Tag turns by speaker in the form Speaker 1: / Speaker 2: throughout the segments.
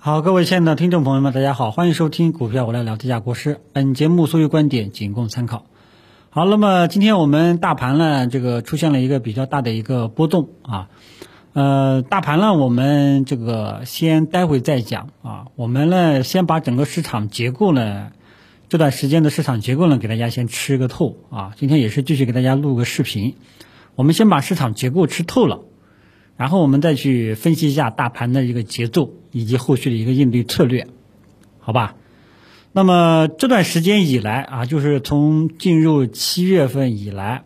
Speaker 1: 好，各位亲爱的听众朋友们，大家好，欢迎收听股票我来聊低价国师。本节目所有观点仅供参考。好，那么今天我们大盘呢，这个出现了一个比较大的一个波动啊。呃，大盘呢，我们这个先待会再讲啊。我们呢，先把整个市场结构呢，这段时间的市场结构呢，给大家先吃个透啊。今天也是继续给大家录个视频。我们先把市场结构吃透了。然后我们再去分析一下大盘的一个节奏以及后续的一个应对策略，好吧？那么这段时间以来啊，就是从进入七月份以来，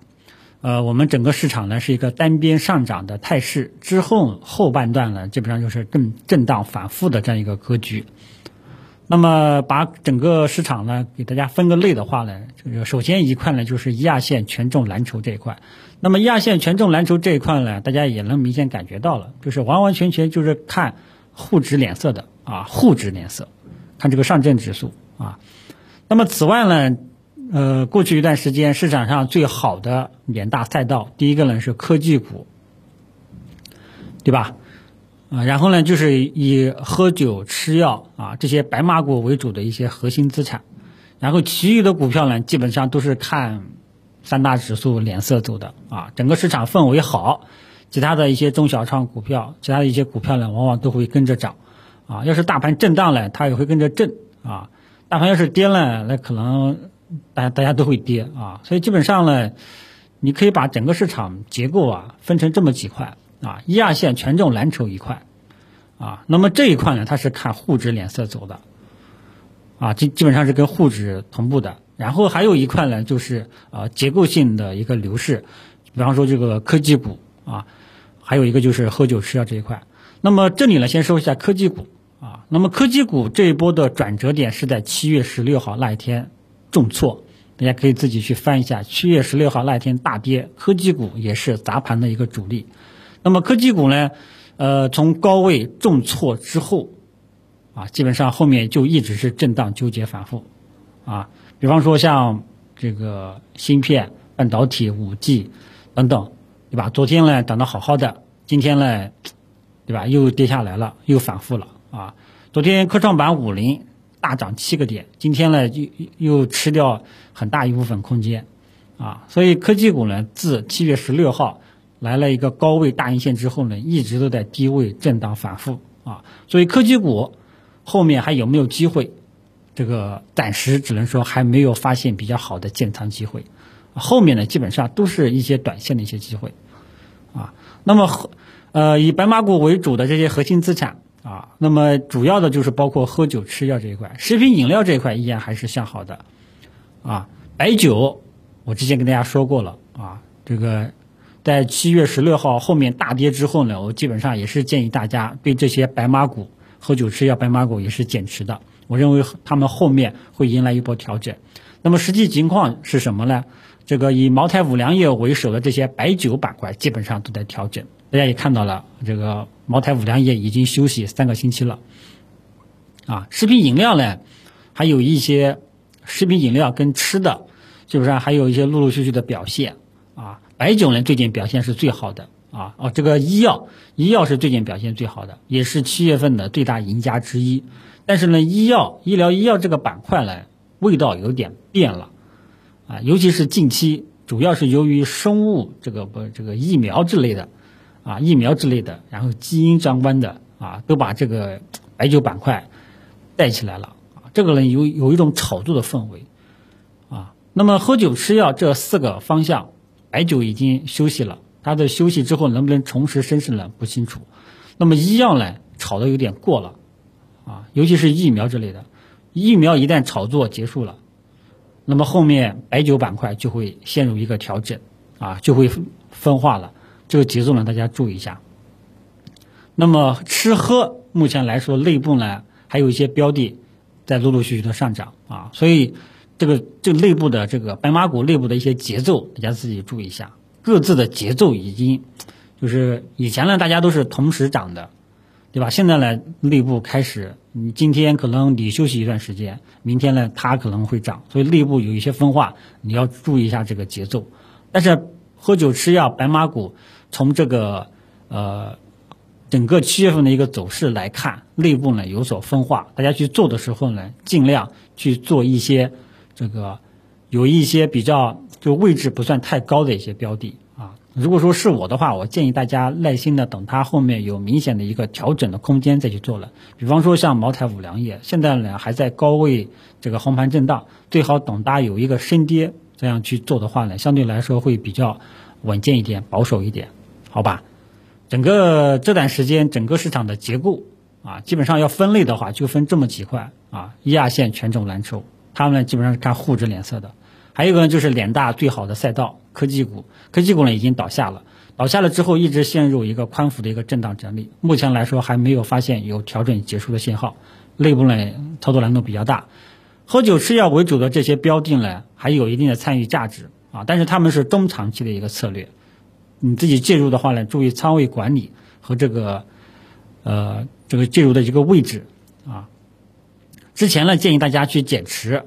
Speaker 1: 呃，我们整个市场呢是一个单边上涨的态势，之后后半段呢基本上就是震震荡反复的这样一个格局。那么把整个市场呢给大家分个类的话呢，这个首先一块呢就是一二线权重蓝筹这一块。那么一二线权重蓝筹这一块呢，大家也能明显感觉到了，就是完完全全就是看沪指脸色的啊，沪指脸色，看这个上证指数啊。那么此外呢，呃，过去一段时间市场上最好的两大赛道，第一个呢是科技股，对吧？啊，然后呢，就是以喝酒、吃药啊这些白马股为主的一些核心资产，然后其余的股票呢，基本上都是看三大指数脸色走的啊。整个市场氛围好，其他的一些中小创股票，其他的一些股票呢，往往都会跟着涨啊。要是大盘震荡呢，它也会跟着震啊。大盘要是跌了，那可能大家大家都会跌啊。所以基本上呢，你可以把整个市场结构啊分成这么几块。啊，一二线权重蓝筹一块，啊，那么这一块呢，它是看沪指脸色走的，啊，基基本上是跟沪指同步的。然后还有一块呢，就是啊结构性的一个流势，比方说这个科技股啊，还有一个就是喝酒吃药这一块。那么这里呢，先说一下科技股啊，那么科技股这一波的转折点是在七月十六号那一天重挫，大家可以自己去翻一下，七月十六号那一天大跌，科技股也是砸盘的一个主力。那么科技股呢，呃，从高位重挫之后，啊，基本上后面就一直是震荡纠结反复，啊，比方说像这个芯片、半导体、五 G 等等，对吧？昨天呢涨得好好的，今天呢，对吧？又跌下来了，又反复了，啊，昨天科创板五零大涨七个点，今天呢又又吃掉很大一部分空间，啊，所以科技股呢自七月十六号。来了一个高位大阴线之后呢，一直都在低位震荡反复啊，所以科技股后面还有没有机会？这个暂时只能说还没有发现比较好的建仓机会，后面呢基本上都是一些短线的一些机会啊。那么和呃以白马股为主的这些核心资产啊，那么主要的就是包括喝酒吃药这一块，食品饮料这一块依然还是向好的啊。白酒我之前跟大家说过了啊，这个。在七月十六号后面大跌之后呢，我基本上也是建议大家对这些白马股、喝酒吃药白马股也是减持的。我认为他们后面会迎来一波调整。那么实际情况是什么呢？这个以茅台、五粮液为首的这些白酒板块基本上都在调整。大家也看到了，这个茅台、五粮液已经休息三个星期了。啊，食品饮料呢，还有一些食品饮料跟吃的，基本上还有一些陆陆续续的表现。啊。白酒呢，最近表现是最好的啊哦，这个医药，医药是最近表现最好的，也是七月份的最大赢家之一。但是呢，医药、医疗医药这个板块呢，味道有点变了啊，尤其是近期，主要是由于生物这个不这个疫苗之类的啊，疫苗之类的，然后基因相关的啊，都把这个白酒板块带起来了啊，这个呢有有一种炒作的氛围啊。那么喝酒吃药这四个方向。白酒已经休息了，它的休息之后能不能重拾升势呢？不清楚。那么医药呢，炒的有点过了，啊，尤其是疫苗之类的，疫苗一旦炒作结束了，那么后面白酒板块就会陷入一个调整，啊，就会分化了。这个节奏呢，大家注意一下。那么吃喝目前来说，内部呢还有一些标的在陆陆续续的上涨，啊，所以。这个这个内部的这个白马股内部的一些节奏，大家自己注意一下，各自的节奏已经就是以前呢，大家都是同时涨的，对吧？现在呢，内部开始，你今天可能你休息一段时间，明天呢，它可能会涨，所以内部有一些分化，你要注意一下这个节奏。但是喝酒吃药白马股从这个呃整个七月份的一个走势来看，内部呢有所分化，大家去做的时候呢，尽量去做一些这个有一些比较就位置不算太高的一些标的。如果说是我的话，我建议大家耐心的等它后面有明显的一个调整的空间再去做了。比方说像茅台、五粮液，现在呢还在高位这个横盘震荡，最好等它有一个深跌，这样去做的话呢，相对来说会比较稳健一点、保守一点，好吧？整个这段时间，整个市场的结构啊，基本上要分类的话，就分这么几块啊，一二线权重蓝筹，他们基本上是看沪指脸色的。还有一个呢，就是脸大最好的赛道科技股，科技股呢已经倒下了，倒下了之后一直陷入一个宽幅的一个震荡整理，目前来说还没有发现有调整结束的信号，内部呢操作难度比较大。喝酒吃药为主的这些标的呢，还有一定的参与价值啊，但是他们是中长期的一个策略。你自己介入的话呢，注意仓位管理和这个，呃，这个介入的一个位置啊。之前呢，建议大家去减持，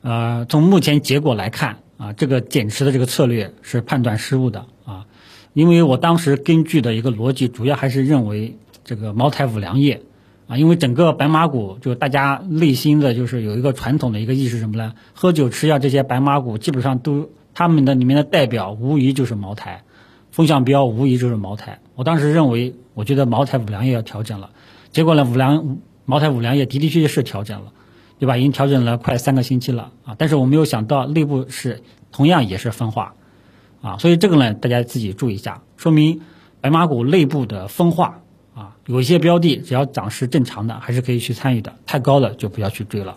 Speaker 1: 呃，从目前结果来看啊，这个减持的这个策略是判断失误的啊。因为我当时根据的一个逻辑，主要还是认为这个茅台、五粮液啊，因为整个白马股就大家内心的就是有一个传统的一个意识什么呢？喝酒吃药这些白马股基本上都他们的里面的代表无疑就是茅台。风向标无疑就是茅台，我当时认为，我觉得茅台五粮液要调整了，结果呢，五粮茅台五粮液的的确确是调整了，对吧？已经调整了快三个星期了啊，但是我没有想到内部是同样也是分化，啊，所以这个呢，大家自己注意一下，说明白马股内部的分化啊，有一些标的只要涨势正常的，还是可以去参与的，太高了就不要去追了，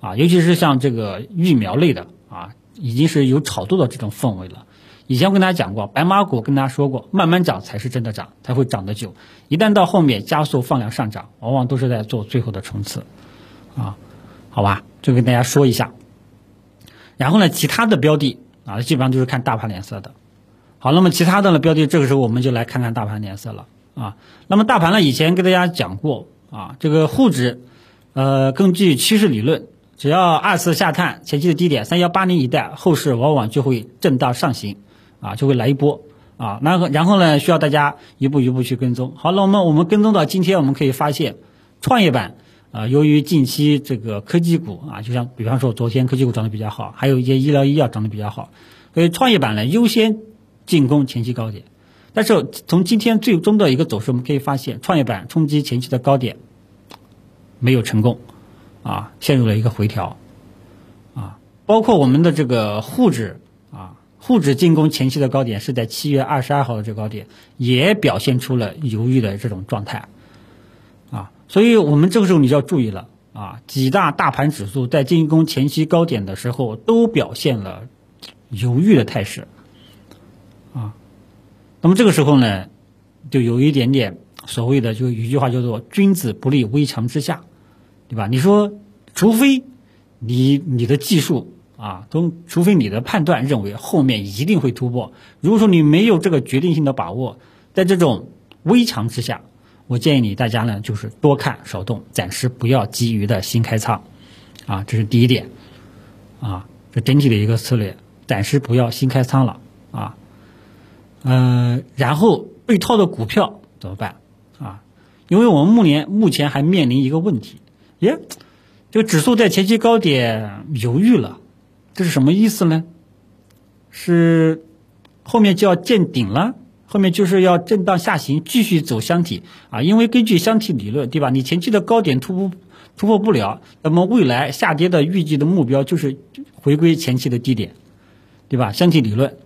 Speaker 1: 啊，尤其是像这个疫苗类的啊，已经是有炒作的这种氛围了。以前我跟大家讲过，白马股跟大家说过，慢慢涨才是真的涨，才会涨得久。一旦到后面加速放量上涨，往往都是在做最后的冲刺，啊，好吧，就跟大家说一下。然后呢，其他的标的啊，基本上都是看大盘脸色的。好，那么其他的呢标的，这个时候我们就来看看大盘脸色了啊。那么大盘呢，以前跟大家讲过啊，这个沪指，呃，根据趋势理论，只要二次下探前期的低点三幺八零一带，后市往往就会震荡上行。啊，就会来一波啊，然后然后呢，需要大家一步一步去跟踪。好，那我们我们跟踪到今天，我们可以发现，创业板啊，由于近期这个科技股啊，就像比方说昨天科技股涨得比较好，还有一些医疗医药涨得比较好，所以创业板呢优先进攻前期高点。但是从今天最终的一个走势，我们可以发现，创业板冲击前期的高点没有成功，啊，陷入了一个回调，啊，包括我们的这个沪指啊。沪指进攻前期的高点是在七月二十二号的这个高点，也表现出了犹豫的这种状态，所以我们这个时候你就要注意了啊，几大大盘指数在进攻前期高点的时候都表现了犹豫的态势，啊，那么这个时候呢，就有一点点所谓的，就有一句话叫做“君子不立危墙之下”，对吧？你说，除非你你的技术。啊，从除非你的判断认为后面一定会突破，如果说你没有这个决定性的把握，在这种危墙之下，我建议你大家呢就是多看少动，暂时不要急于的新开仓，啊，这是第一点，啊，这整体的一个策略，暂时不要新开仓了，啊，嗯，然后被套的股票怎么办？啊，因为我们目前目前还面临一个问题，耶，这个指数在前期高点犹豫了。这是什么意思呢？是后面就要见顶了，后面就是要震荡下行，继续走箱体啊！因为根据箱体理论，对吧？你前期的高点突破突破不了，那么未来下跌的预计的目标就是回归前期的低点，对吧？箱体理论，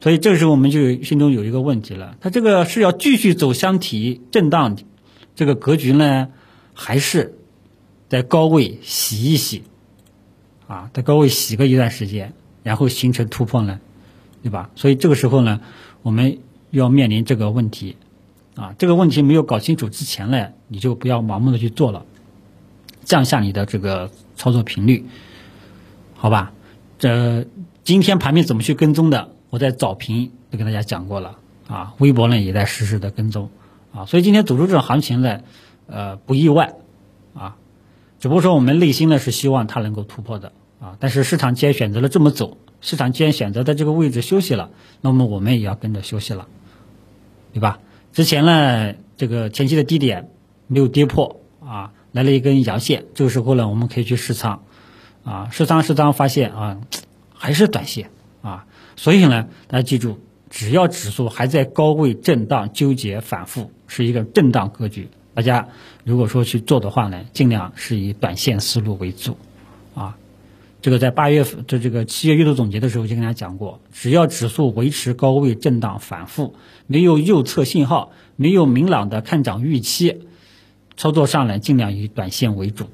Speaker 1: 所以这个时候我们就心中有一个问题了：它这个是要继续走箱体震荡这个格局呢，还是在高位洗一洗？啊，在高位洗个一段时间，然后形成突破呢，对吧？所以这个时候呢，我们要面临这个问题，啊，这个问题没有搞清楚之前呢，你就不要盲目的去做了，降下你的这个操作频率，好吧？这今天盘面怎么去跟踪的，我在早评都跟大家讲过了，啊，微博呢也在实时的跟踪，啊，所以今天走出这种行情呢，呃，不意外，啊。只不过说我们内心呢是希望它能够突破的。啊，但是市场既然选择了这么走，市场既然选择在这个位置休息了，那么我们也要跟着休息了，对吧？之前呢这个前期的低点没有跌破啊，来了一根阳线，这个时候呢，我们可以去试仓，啊，试仓试仓发现啊，还是短线啊，所以呢，大家记住，只要指数还在高位震荡纠结反复，是一个震荡格局，大家如果说去做的话呢，尽量是以短线思路为主，啊。这个在八月份，的这个七月月度总结的时候就跟大家讲过，只要指数维持高位震荡反复，没有右侧信号，没有明朗的看涨预期，操作上呢尽量以短线为主，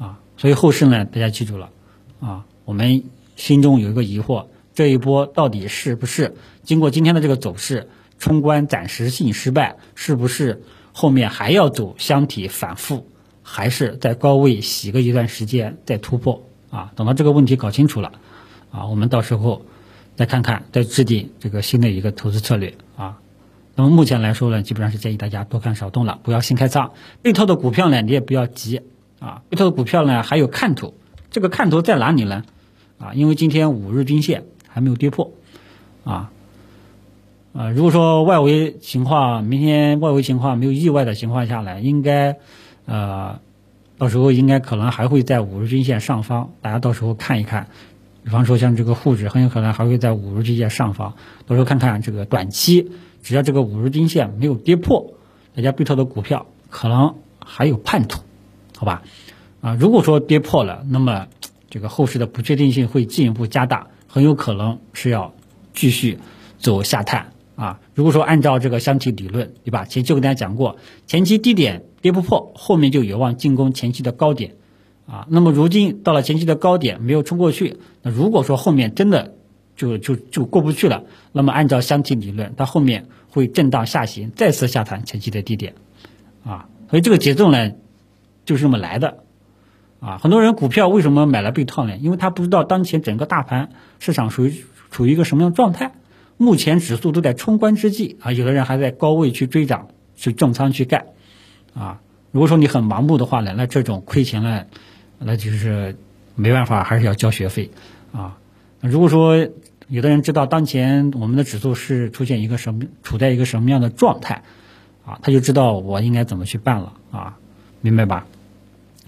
Speaker 1: 啊，所以后市呢大家记住了，啊，我们心中有一个疑惑，这一波到底是不是经过今天的这个走势冲关暂时性失败，是不是后面还要走箱体反复，还是在高位洗个一段时间再突破？啊，等到这个问题搞清楚了，啊，我们到时候再看看，再制定这个新的一个投资策略啊。那么目前来说呢，基本上是建议大家多看少动了，不要新开仓。被套的股票呢，你也不要急啊。被套的股票呢，还有看头，这个看头在哪里呢？啊，因为今天五日均线还没有跌破，啊，啊，如果说外围情况明天外围情况没有意外的情况下呢，应该呃。到时候应该可能还会在五日均线上方，大家到时候看一看，比方说像这个沪指很有可能还会在五日均线上方，到时候看看这个短期，只要这个五日均线没有跌破，大家被套的股票可能还有盼头，好吧？啊，如果说跌破了，那么这个后市的不确定性会进一步加大，很有可能是要继续走下探。如果说按照这个箱体理论，对吧？前期我跟大家讲过，前期低点跌不破，后面就有望进攻前期的高点，啊，那么如今到了前期的高点没有冲过去，那如果说后面真的就就就过不去了，那么按照箱体理论，它后面会震荡下行，再次下探前期的低点，啊，所以这个节奏呢就是这么来的，啊，很多人股票为什么买了被套呢？因为他不知道当前整个大盘市场属于处于一个什么样状态。目前指数都在冲关之际啊，有的人还在高位去追涨，去重仓去干，啊，如果说你很盲目的话呢，那这种亏钱呢，那就是没办法，还是要交学费，啊，如果说有的人知道当前我们的指数是出现一个什么，处在一个什么样的状态，啊，他就知道我应该怎么去办了，啊，明白吧？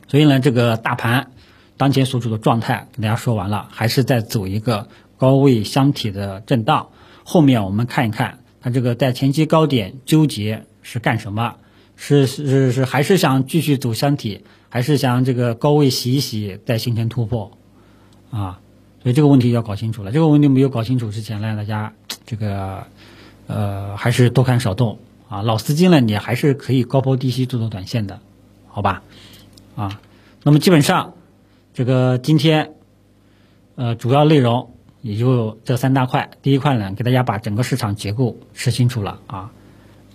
Speaker 1: 所以呢，这个大盘当前所处的状态跟大家说完了，还是在走一个高位箱体的震荡。后面我们看一看，它这个在前期高点纠结是干什么？是是是还是想继续走箱体，还是想这个高位洗一洗再形成突破？啊，所以这个问题要搞清楚了。这个问题没有搞清楚之前呢，大家这个呃还是多看少动啊。老司机呢，你还是可以高抛低吸做做短线的，好吧？啊，那么基本上这个今天呃主要内容。也就这三大块，第一块呢，给大家把整个市场结构吃清楚了啊。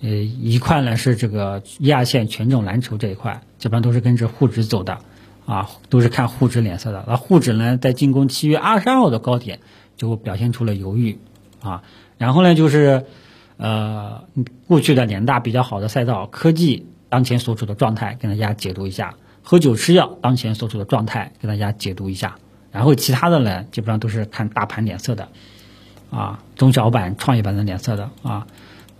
Speaker 1: 呃，一块呢是这个一二线权重蓝筹这一块，基本上都是跟着沪指走的啊，都是看沪指脸色的。那沪指呢，在进攻七月二十二号的高点，就表现出了犹豫啊。然后呢，就是呃过去的两大比较好的赛道，科技当前所处的状态，跟大家解读一下；喝酒吃药当前所处的状态，跟大家解读一下。然后其他的呢，基本上都是看大盘脸色的，啊，中小板、创业板的脸色的啊，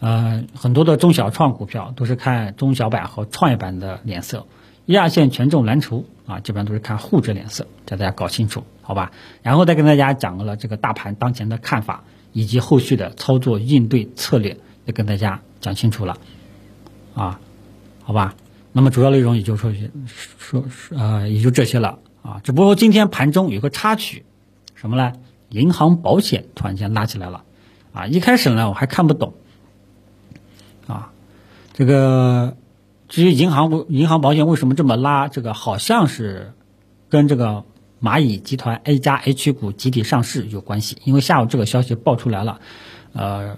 Speaker 1: 呃，很多的中小创股票都是看中小板和创业板的脸色，一二线权重蓝筹啊，基本上都是看沪指脸色，叫大家搞清楚，好吧？然后再跟大家讲了这个大盘当前的看法以及后续的操作应对策略，也跟大家讲清楚了，啊，好吧？那么主要内容也就说说说呃，也就这些了。啊，只不过今天盘中有个插曲，什么呢？银行保险突然间拉起来了，啊，一开始呢我还看不懂，啊，这个至于银行银行保险为什么这么拉，这个好像是跟这个蚂蚁集团 A 加 H 股集体上市有关系，因为下午这个消息爆出来了，呃，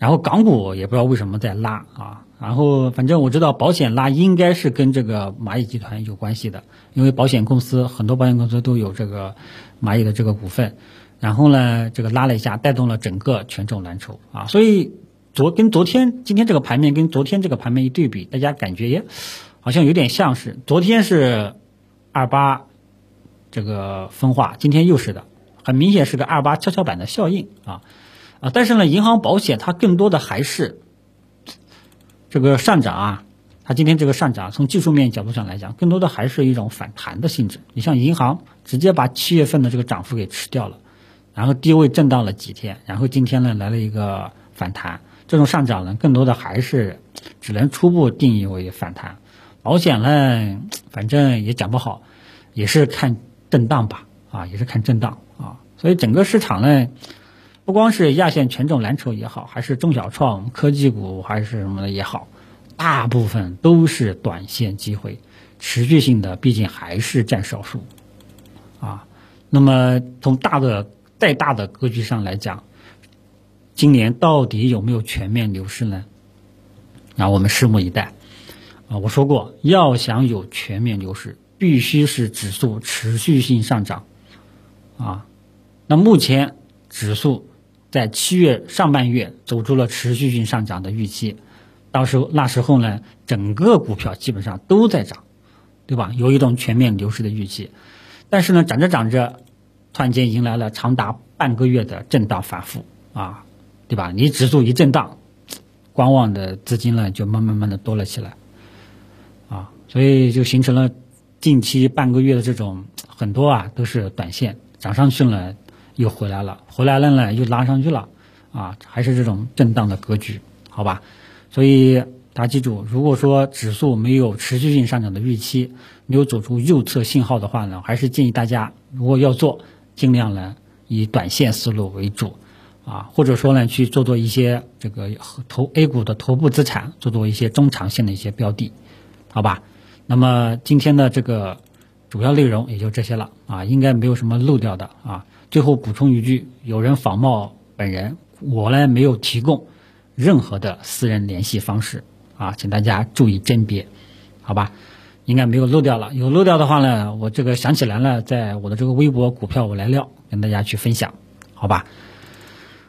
Speaker 1: 然后港股也不知道为什么在拉啊。然后，反正我知道保险拉应该是跟这个蚂蚁集团有关系的，因为保险公司很多保险公司都有这个蚂蚁的这个股份。然后呢，这个拉了一下，带动了整个权重蓝筹啊。所以昨跟昨天今天这个盘面跟昨天这个盘面一对比，大家感觉也好像有点像是昨天是二八这个分化，今天又是的，很明显是个二八跷跷板的效应啊啊。但是呢，银行保险它更多的还是。这个上涨啊，它今天这个上涨，从技术面角度上来讲，更多的还是一种反弹的性质。你像银行，直接把七月份的这个涨幅给吃掉了，然后低位震荡了几天，然后今天呢来了一个反弹，这种上涨呢，更多的还是只能初步定义为反弹。保险呢，反正也讲不好，也是看震荡吧，啊，也是看震荡啊。所以整个市场呢。不光是亚线权重蓝筹也好，还是中小创科技股还是什么的也好，大部分都是短线机会，持续性的毕竟还是占少数，啊，那么从大的再大的格局上来讲，今年到底有没有全面牛市呢？那我们拭目以待。啊，我说过，要想有全面牛市，必须是指数持续性上涨，啊，那目前指数。在七月上半月走出了持续性上涨的预期，到时候那时候呢，整个股票基本上都在涨，对吧？有一种全面牛市的预期，但是呢，涨着涨着，突然间迎来了长达半个月的震荡反复啊，对吧？你指数一震荡，观望的资金呢就慢慢慢的多了起来，啊，所以就形成了近期半个月的这种很多啊都是短线涨上去了。又回来了，回来了呢，又拉上去了，啊，还是这种震荡的格局，好吧？所以大家记住，如果说指数没有持续性上涨的预期，没有走出右侧信号的话呢，还是建议大家，如果要做，尽量呢以短线思路为主，啊，或者说呢去做做一些这个投 A 股的头部资产，做做一些中长线的一些标的，好吧？那么今天的这个主要内容也就这些了，啊，应该没有什么漏掉的啊。最后补充一句，有人仿冒本人，我呢没有提供任何的私人联系方式啊，请大家注意甄别，好吧？应该没有漏掉了，有漏掉的话呢，我这个想起来了，在我的这个微博股票我来料跟大家去分享，好吧？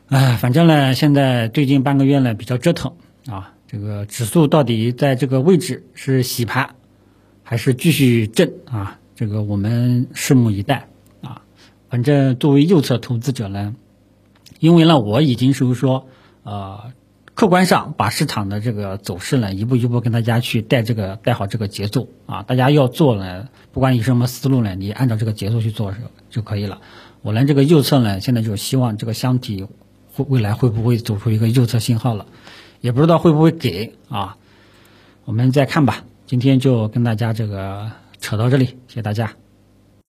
Speaker 1: 哎，反正呢，现在最近半个月呢比较折腾啊，这个指数到底在这个位置是洗盘还是继续震啊？这个我们拭目以待。反正作为右侧投资者呢，因为呢我已经是说，呃，客观上把市场的这个走势呢一步一步跟大家去带这个带好这个节奏啊，大家要做呢，不管以什么思路呢，你按照这个节奏去做就可以了。我呢这个右侧呢，现在就希望这个箱体会未来会不会走出一个右侧信号了，也不知道会不会给啊，我们再看吧。今天就跟大家这个扯到这里，谢谢大家。